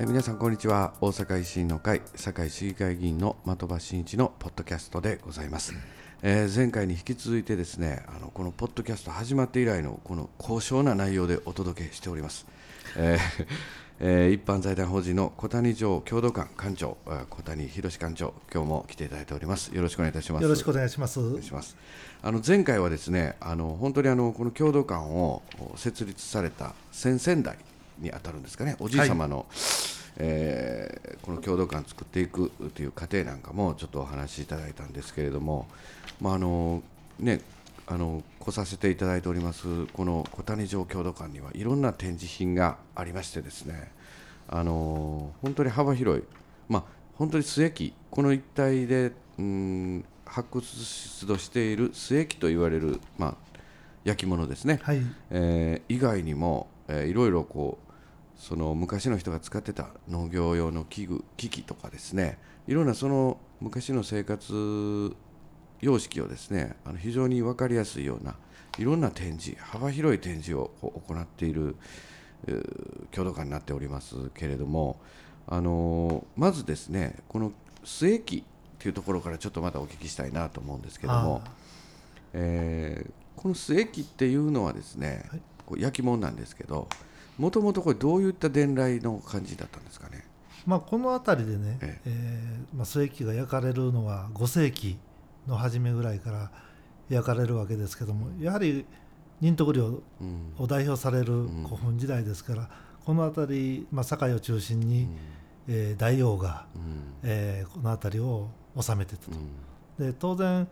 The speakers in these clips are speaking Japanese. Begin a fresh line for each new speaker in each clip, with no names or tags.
え皆さんこんにちは。大阪維新の会堺市議会議員の的場真一のポッドキャストでございます、えー、前回に引き続いてですねあのこのポッドキャスト始まって以来のこの高尚な内容でお届けしております、えー えー、一般財団法人の小谷城共同館館長小谷博館長今日も来ていただいております。よろしくお願いいたします。
よろしくお願いします。お願い
します。あの前回はですねあの本当にあのこの共同館を設立された先々代にあたるんですかね。おじい様の、はい、えー、この共同館作っていくという過程なんかもちょっとお話しいただいたんですけれどもまああのねあの来させていただいておりますこの小谷城郷土館にはいろんな展示品がありましてですねあの本当に幅広い、まあ、本当に末木この一帯でうん発掘出土している末木と言われる、まあ、焼き物ですね、はい、えー、以外にも、えー、いろいろこうその昔の人が使ってた農業用の器具機器とかですねいろんなその昔の生活様式をですねあの非常に分かりやすいようないろんな展示幅広い展示を行っている郷土館になっておりますけれどもあのまずですねこの末木というところからちょっとまたお聞きしたいなと思うんですけども、えー、この末木っていうのはですね、はい、こう焼き物なんですけどもともとこれどういった伝来の感じだったんですかね？
まあ、この辺りでね、ええ。ー、まあ、末木が焼かれるのは5世紀の初めぐらいから焼かれるわけですけどもやはり仁徳領を代表される古墳時代ですから、この辺り、まあ、堺を中心に、えー、大王が、えー、この辺りを治めてたと。で当然、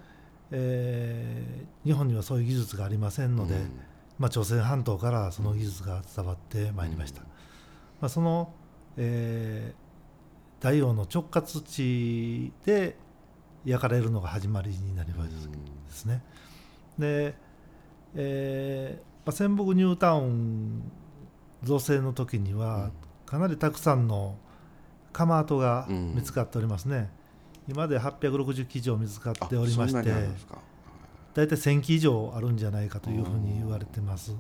えー、日本にはそういう技術がありませんので、まあ、朝鮮半島からその技術が伝わってまいりました。まあ、その、えー、大王の直轄地で焼かれるのが始まりになりますですね。で、えーまあ、仙北ニュータウン造成の時にはかなりたくさんの窯跡が見つかっておりますね。今で860基以上見つかっておりまして大体1000基以上あるんじゃないかというふうに言われてます。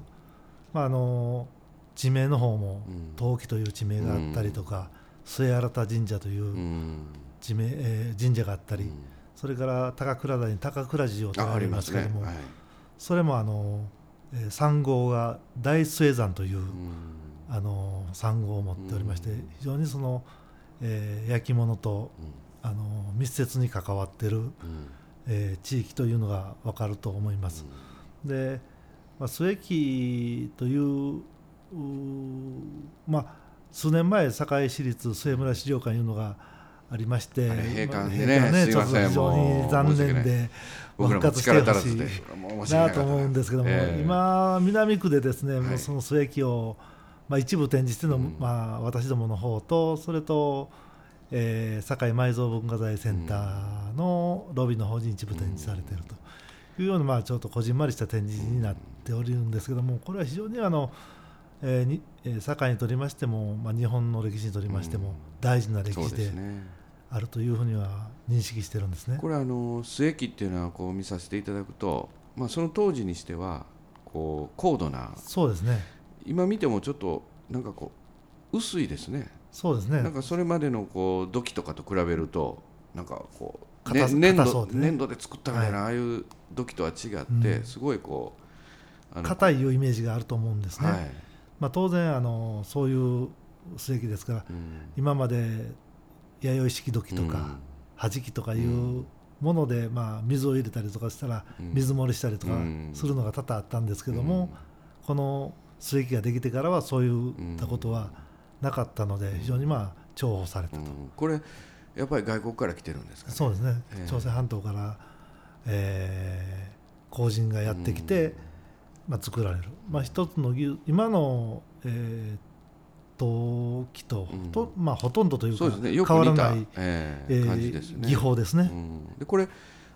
まあ、あの地名の方も陶器という地名があったりとか、末新神社という地名、えー、神社があったり、それから高倉台に高倉寺をとありますけれども、ね。はい、それもあの三号が大末山という、あの三号を持っておりまして、非常にその、えー、焼き物と、あの密接に関わっている、えー、地域というのが分かると思います。で、まあ、末木というまあ、数年前堺市立末村資料館いうのがありまして、
閉館でね、ねちょっと
非常に残念で、復活してほしいなと思うんですけども、えー、今、南区でですね、もうその末駅を、まあ、一部展示してるの、うん、まあ、私どもの方と、それと、えー、堺埋蔵文化財センターのロビーの方に一部展示されているというような、まあ、ちょっとこじんまりした展示になっておるんですけども、これは非常にあの、えーにえー、堺にとりましても、まあ、日本の歴史にとりましても大事な歴史であるというふうには認識してるんですね。
これ
あ
の末期っていうのはこう見させていただくと、まあ、その当時にしてはこう高度な
そうですね。
今見てもちょっとなんかこう薄いですね
そうですね。
なんかそれまでのこう土器とかと比べるとなんかこう、ね、粘土、ね、粘土で作ったみたいな、はい、ああいう土器とは違って、うん、すごいこ
う硬いいうイメージがあると思うんですね。はい。まあ、当然あのそういう末期ですから、うん、今まで弥生式土器とか、はじきとかいうもので、まあ、水を入れたりとかしたら水漏れしたりとかするのが多々あったんですけども、この末期ができてからはそういったことはなかったので非常にまあ重宝されたと。
これやっぱり外国から来てるんですか、ね、
そうですね、えー、朝鮮半島から、えー、工人がやってきて、まあ、作られる、まあ、一つの今の、えー、陶器と,、とまあ、ほとんどというか、ね、変わらない、えー、感じですね、技法ですね。
でこれ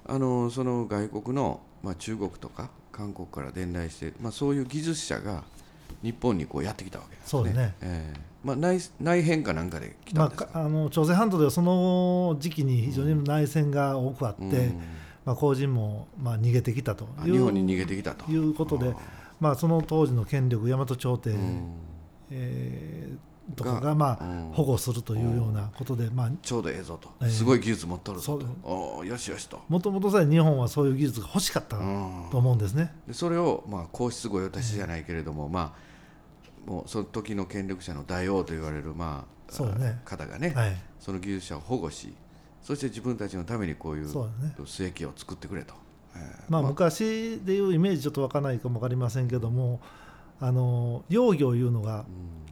あのその外国の、まあ、中国とか韓国から伝来して、まあ、そういう技術者が日本にこうやってきたわけですね。そうね、えーまあ、内内変かなんかで来たんですか、まあ、あ
の朝鮮半島ではその時期に非常に内戦が多くあって、うん。まあ、後人もまあ逃げてきたという
日本に逃げてきたと。
いうことで、まあ、その当時の権力大和朝廷、うん、えとかがまあ保護するというようなことで、まあ、
ちょうどええぞと、すごい技術持っとる
ぞ
と。およしよしと。
もともとさ日本はそういう技術が欲しかったと思うんですね、
でそれを、まあ、皇室御用達じゃないけれども、まあもうその時の権力者の大王と言われる、まあ
そうね、
方がね、はい、その技術者を保護しそして自分たちのためにこういう末液を作ってくれと。
まあ、昔でいうイメージちょっと分からないかも分かりませんけどもあの幼魚いうのが、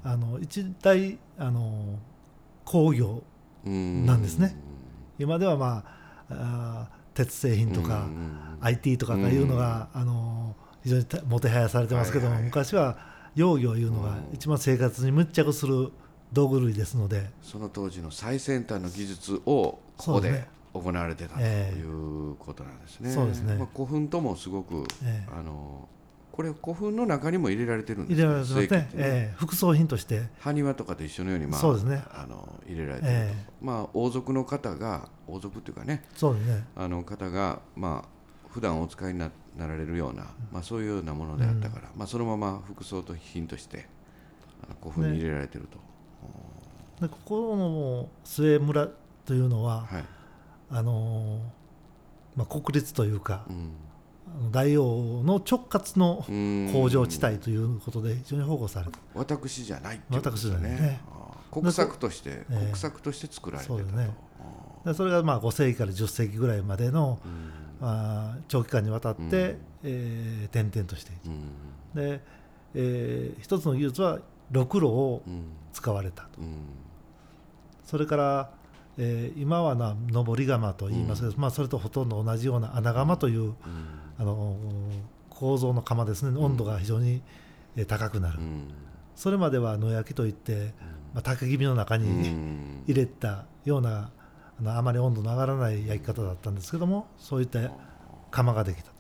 あの一大あの工業なんですね。今ではまああ鉄製品とか、IT とかいうのが、あの非常にもてはやされてますけども、昔は幼魚いうのが一番生活に密着する道具類ですので。
その当時の最先端の技術をここで行われてたということなんですね。
そうですね、
まあ、古墳ともすごく、えー、あのこれ古墳の中にも入れられてるんです
入れられてますね、えー、副葬品として。
埴輪とかと一緒のように、まあ
そうですね、
あの入れられてる、えー、まあ、王族の方が王族っていうかね。
そうですね。
あの方が、まあ普段お使いになられるような、まあ、そういうようなものであったから、うん、まあ、そのまま副葬品として古墳に入れられてると。ね。
でここの末村というのは、はい、あのまあ、国立というか、うん、大王の直轄の工場地帯ということで非常に保護された
私じゃないっていうことですね。ね。国策として、国策として作られてたと、ね、
それがまあ5世紀から10世紀ぐらいまでの、まあ、長期間にわたって、うん、えー、転々としている、うん、で、えー、一つの技術はろくろを使われたと、うん。それから、えー、今はな上り窯と言いますけど、うん、まあ、それとほとんど同じような穴窯という、うん、あの構造の窯ですね。温度が非常に、え高くなる、うん、それまでは野焼きといって、まあ、竹気味の中に入れたようなあのあまり温度の上がらない焼き方だったんですけどもそういった窯ができた。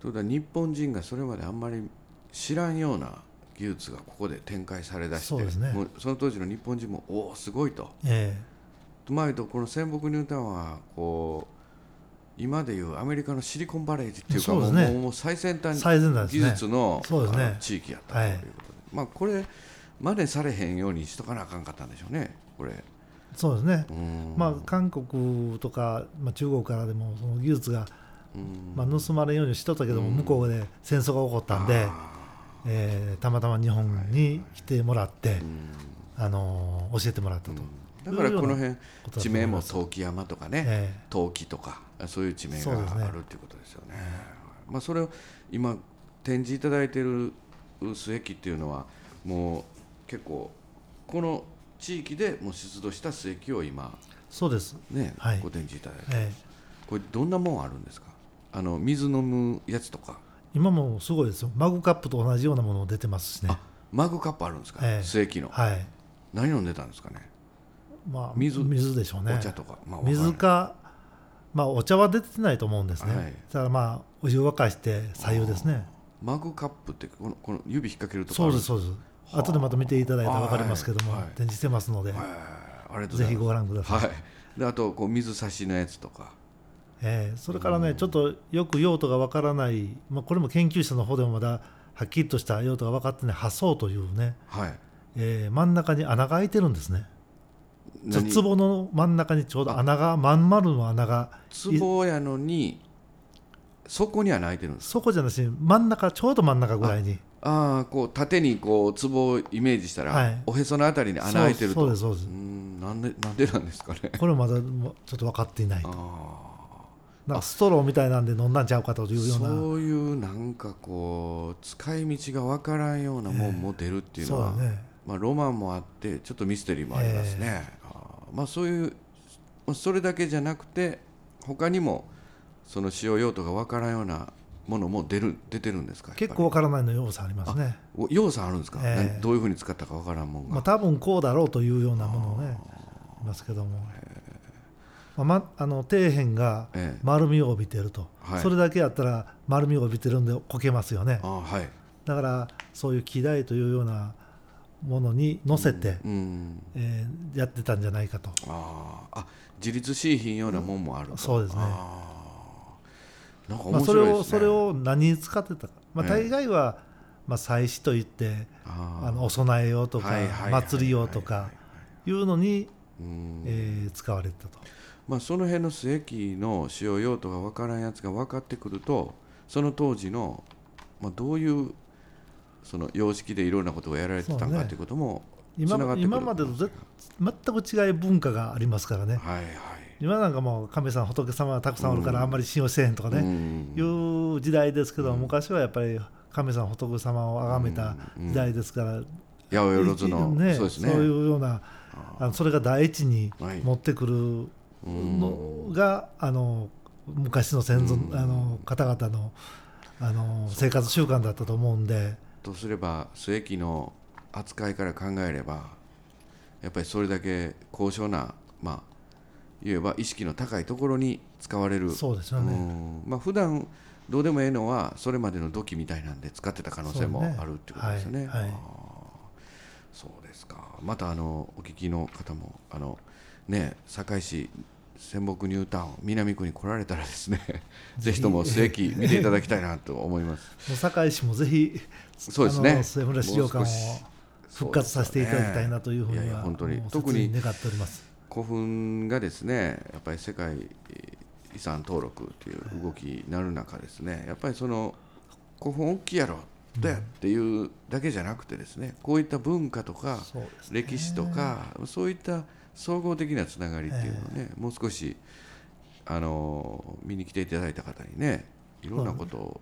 ということは日本人がそれまであんまり知らんような技術がここで展開されだしてそ,、ね、もうその当時の日本人もおおすごいと。えー、前とこの仙北ニュータウンはこう今でいうアメリカのシリコンバレーっていうかもう,、もう最先端技術の,、ね、地域やったということで、まあ、これ真似されへんようにしとかなあかんかったんでしょうねこれ。
そうですね、まあ、韓国とか、まあ、中国からでもその技術が、まあ、盗まれんようにしとったけども、向こうで戦争が起こったんで。えー、たまたま日本に来てもらって、はい、あの教えてもらったと。
だからこの辺地名も陶器山とかね、えー、陶器とかそういう地名があるっていうことですよね。ねまあ、それを今展示いただいている末液っていうのはもう結構この地域でもう出土した末液を今
そうです。
ね、はい、ご展示いただいて、えー、これどんなもんあるんですか？あの水飲むやつとか。
今もすごいですよ。マグカップと同じようなもの出てますしね。
マグカップあるんですか、えー、末期の、はい、何飲んでたんですかね？
まあ水。水でしょうね。
お茶とか、
まあ、水かまあお茶は出てないと思うんですね、はい、だからまあお湯沸かして左右ですね。
マグカップってこのこの指引っ掛けると
そうですそうです。後でまた見ていただいたら分かりますけども、はい、展示してますので、はい、ぜひご覧ください、はい、
であとこう水差しのやつとか。
えー、それからね、ちょっとよく用途がわからない、まあ、これも研究者の方でもまだはっきりとした用途が分かってない破層というね、はい。えー、真ん中に穴が開いてるんですね。壺の真ん中にちょうど穴がまん丸の穴が
壺やのにそこには開いてるんです
そこじゃなし真ん中ちょうど真ん中ぐらいに。
ああこう縦にこう壺をイメージしたら、はい、おへそのあたりに穴開いてると。
そうですそうです。
なんでなんでなんですかね？
これまだちょっと分かっていない。とあなんかストローみたいなんで飲んだんちゃうかというような。
そういうなんかこう使い道が分からんようなもんも出るっていうのは、えーね、まあ、ロマンもあってちょっとミステリーもありますね、えー、まあ、そういうそれだけじゃなくて他にもその使用用途が分からんようなものも出る出てるんですか？
結構分からないの要素ありますね。
要素あるんですか、えー、どういうふうに使ったか分からんもんが、
まあ、多分こうだろうというようなものをねいますけども、まあ、あの底辺が丸みを帯びていると、ええ、それだけやったら丸みを帯びてるんでこけますよね、はい、だからそういう機台というようなものに乗せて、うんうん、えー、やってたんじゃないかと。
ああ自立しいひんようなもんもあると、
そうですね。まあ、それをそれを何に使ってたか、まあ、大概は、えまあ、祭祀といってあのお供え用とか祭り用とかいうのに、えー、使われたと。
まあ、その辺の末期の使用用途が分からんやつが分かってくるとその当時の、まあ、どういうその様式でいろんなことをやられてたんかということも
今今までと全く違い文化がありますからね、はいはい、今なんかもう神様仏様がたくさんおるからあんまり信用せえへんとかね、うん、いう時代ですけど、うん、昔はやっぱり神様仏様を崇めた時代ですから、うん、
八百万の、
ね、そうですね。そういうようなあのそれが第一に持ってくるのが、あの昔の先祖、あの方々のあの生活習慣だったと思うんで。
とすれば末期の扱いから考えればやっぱりそれだけ高尚なまあ言えば意識の高いところに使われる。
そうですよね。
まあ普段どうでもええのはそれまでの土器みたいなんで使ってた可能性もあるってことですよね。そう、ねはい。はい、そうですか。またあのお聞きの方もあのね堺市仙北ニュータウン南区に来られたらですねぜひ。とも末期見ていただきたいなと思います。
堺市もぜひ
そうですね。
末村資料館を復活させていただきたいなというふうには、
本当に特に願っております。古墳がですねやっぱり世界遺産登録という動きになる中ですねやっぱりその古墳大きいやろだっていうだけじゃなくてですねこういった文化とか歴史とかそういった総合的なつながりっていうのをね、えー、もう少しあの見に来ていただいた方にねいろんなことを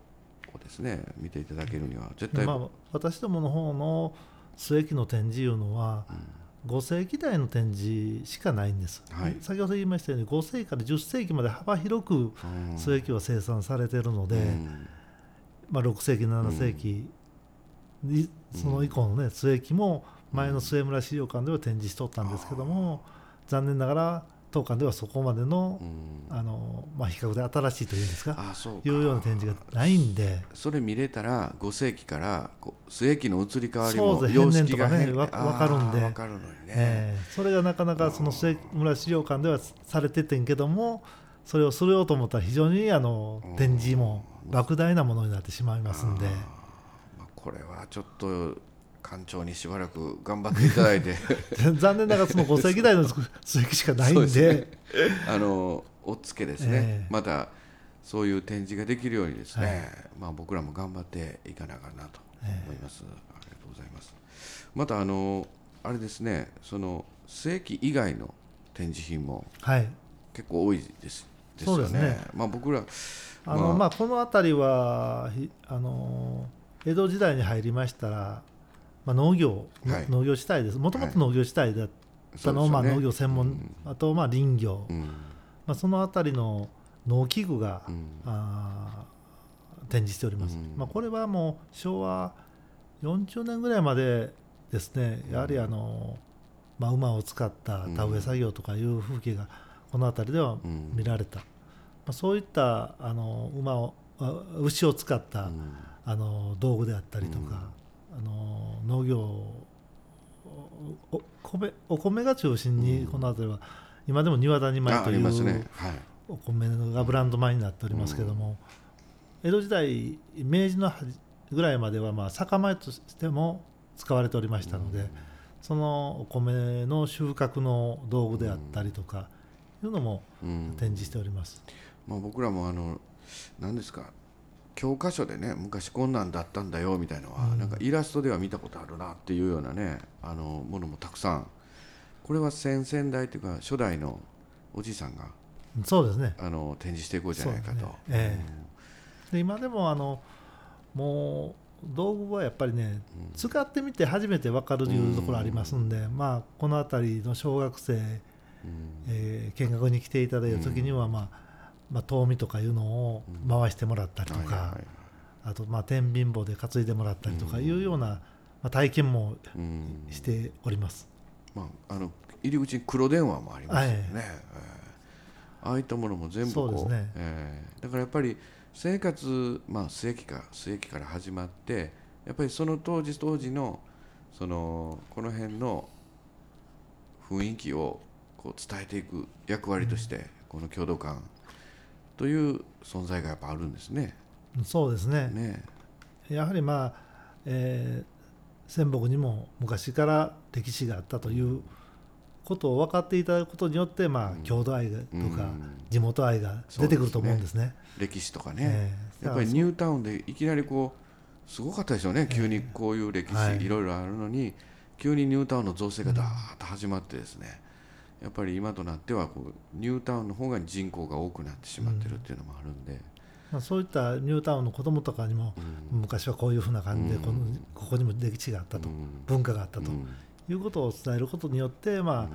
ですね、見ていただけるには絶対、まあ、
私どもの方の末期の展示いうのは、うん、5世紀代の展示しかないんです、はい、先ほど言いましたように5世紀から10世紀まで幅広く末期は生産されているので、うん、まあ、6世紀7世紀、うん、その以降のね末期も前の末村資料館では展示しとったんですけども、残念ながら当館ではそこまでの,、あのまあ、比較で新しいというんですかあそういうような展示がないんで。
それ見れたら5世紀から末期の移り変わりも様式が
ね分かるんで。分かるのにね、えー、それがなかなかその末村資料館ではされててんけどもそれをするようと思ったら非常にあの展示も莫大なものになってしまいますんで。
これはちょっと館長にしばらく頑張っていただいて。
残念ながらその5世紀代の数式しかないんで。ね、
あのおっつけですね、えー、またそういう展示ができるようにですね、はい、まあ、僕らも頑張っていかながらなと思います、えー、ありがとうございます。またあのあれですねその世紀以外の展示品も結構多いです、はい、ですよね、ね、まあ、僕ら
あの、まあ、まあ、この辺りはあの江戸時代に入りましたらまあ、農業、はい、農業地帯です。もともと農業地帯だったのを、はい、まあ、農業専門、うん、あとまあ林業、うん、まあ、その辺りの農機具が、うん、あ展示しております、まあ、これはもう昭和40年ぐらいまでですねやはりあの、まあ、馬を使った田植え作業とかいう風景がこの辺りでは見られた、まあ、そういったあの馬を牛を使った、あの道具であったりとか、あの農業お米お米が中心にこの辺りは、今でも庭谷米という、ね。はい、お米がブランド米になっておりますけども、江戸時代明治のぐらいまではまあ酒米としても使われておりましたので、そのお米の収穫の道具であったりとかいうのも展示しております。
まあ、僕らもあの何ですか教科書でね昔こんなんだったんだよみたいのは、うん、なんかイラストでは見たことあるなっていうようなねあのものもたくさん。これは先々代というか初代のおじいさんが
そうですね。
あの展示していこうじゃないかと、ね。
ええ、で今でもあのもう道具はやっぱりね、うん、使ってみて初めて分かるというところありますんで、うん、まあこの辺りの小学生、うん、えー、見学に来ていただいた時にはまあ、まあ、遠見とかいうのを回してもらったりとか、あとまあ天秤棒で担いでもらったりとかいうような、まあ、体験もしております、
まあ、あの入り口に黒電話もありますよね、はい、ああいったものも全部こうそうですね、えー、だからやっぱり生活、まあ、末期か末期から始まってやっぱりその当時当時のそのこの辺の雰囲気をこう伝えていく役割として、この共同感という存在がやっぱあるんですね。
そうですね。ね。やはりまあえー、仙北にも昔から歴史があったということを分かっていただくことによって、まあ、郷土愛とか地元愛が出てくると思うんですね。
すね。歴史とかね、えー、やっぱりニュータウンでいきなりこうすごかったでしょうね、急にこういう歴史、はい、いろいろあるのに急にニュータウンの造成がだーっと始まってですね、やっぱり今となってはこうニュータウンの方が人口が多くなってしまってるっていうのもあるんで。
まあ、そういったニュータウンの子どもとかにも、昔はこういうふうな感じでこの、ここにも歴史があったと、文化があったということを伝えることによって、ま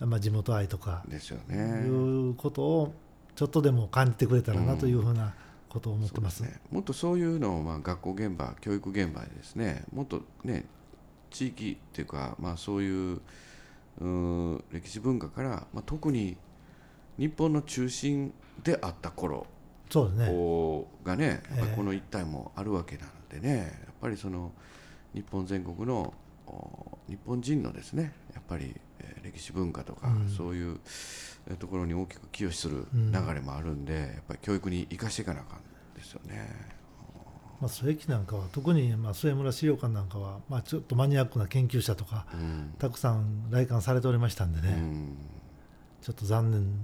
あまあ、地元愛とか
ですよ、ね、
いうことをちょっとでも感じてくれたらなというふうなことを思ってます,、ね、
もっとそういうのを、まあ、学校現場教育現場でですねもっとね地域っていうか、まあ、そういうう歴史文化から、まあ、特に日本の中心であった頃
そうです
ね。がねやっぱりこの一帯もあるわけなのでね、やっぱりその日本全国の日本人のですねやっぱり、えー、歴史文化とか、うん、そういうところに大きく寄与する流れもあるんで、うん、やっぱり教育に生かしていかなあかんですよね。
まあ、末木なんかは特にまあ末村資料館なんかはまあちょっとマニアックな研究者とか、うん、たくさん来館されておりましたんでね、ちょっと残念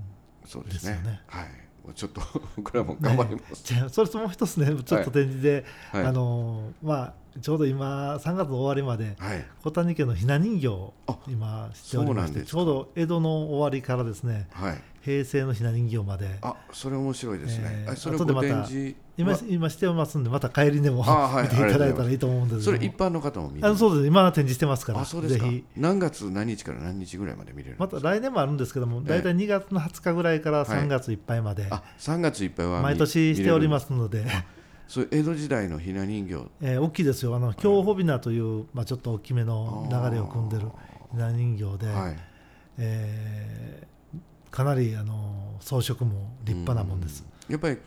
ですよね。ね
はい。ちょっと 僕らも頑張ります、ね、
それともう一つねちょっと展示で、はい。はい、あのまあちょうど今3月の終わりまで、はい、小谷家のひな人形を今しておりましてちょうど江戸の終わりからですね、はい、平成のひな人形まで。
あそれ面白いですね、えー、
それでまた今今してますんでまた帰りでも、はい、見ていただいたらいいと思うんです
それ一般の方も見
れるそうです。今展示してますから。
そうですぜひ。何月何日から何日ぐらいまで見れる
また来年もあるんですけども大体2月の20日ぐらいから3月いっぱいまで、はい、
あ3月いっぱいは
毎年しておりますので。
そう江戸時代のひな人形、
えー、大きいですよ。あの京穂びなという、まあ、ちょっと大きめの流れを組んでるひな人形で、はい、えー、かなりあの装飾も立派なもんです。
やっぱり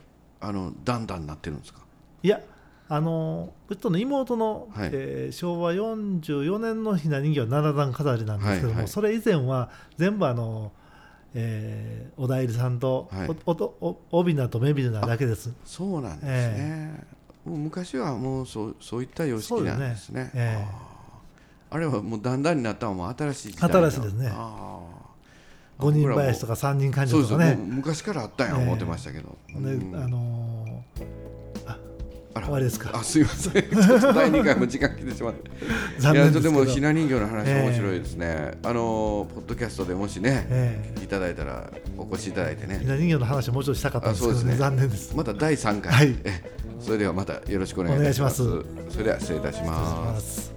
あのだんだんなってるんですか？
いやあのうちとの妹の、はい、えー、昭和44年のひな人形は七段飾りなんですけども、はいはい、それ以前は全部あのえー、おだいりさんと、はい、おおおびなとめびなだけです
そうなんですね、えー、もう昔はもうそうそういった様式なんですね、ねえー、あれはもうだんだんになったのも新しい
新しいですね五人林とか三人患者とかね
昔からあったんや思ってましたけど、
えー、うん、あのー終わりですか。
あすいません。ちょっと第2回も時間来てしまって。残念ですでもひな人形の話面白いですね、えー、あのポッドキャストでもしね、えー、いただいたらお越しいただいてね。
ひな人形の話もうちょっとしたかったんですけど、ね、ね、残念です。
また第3回、はい、それではまたよろしくお願いします。それでは失礼いたします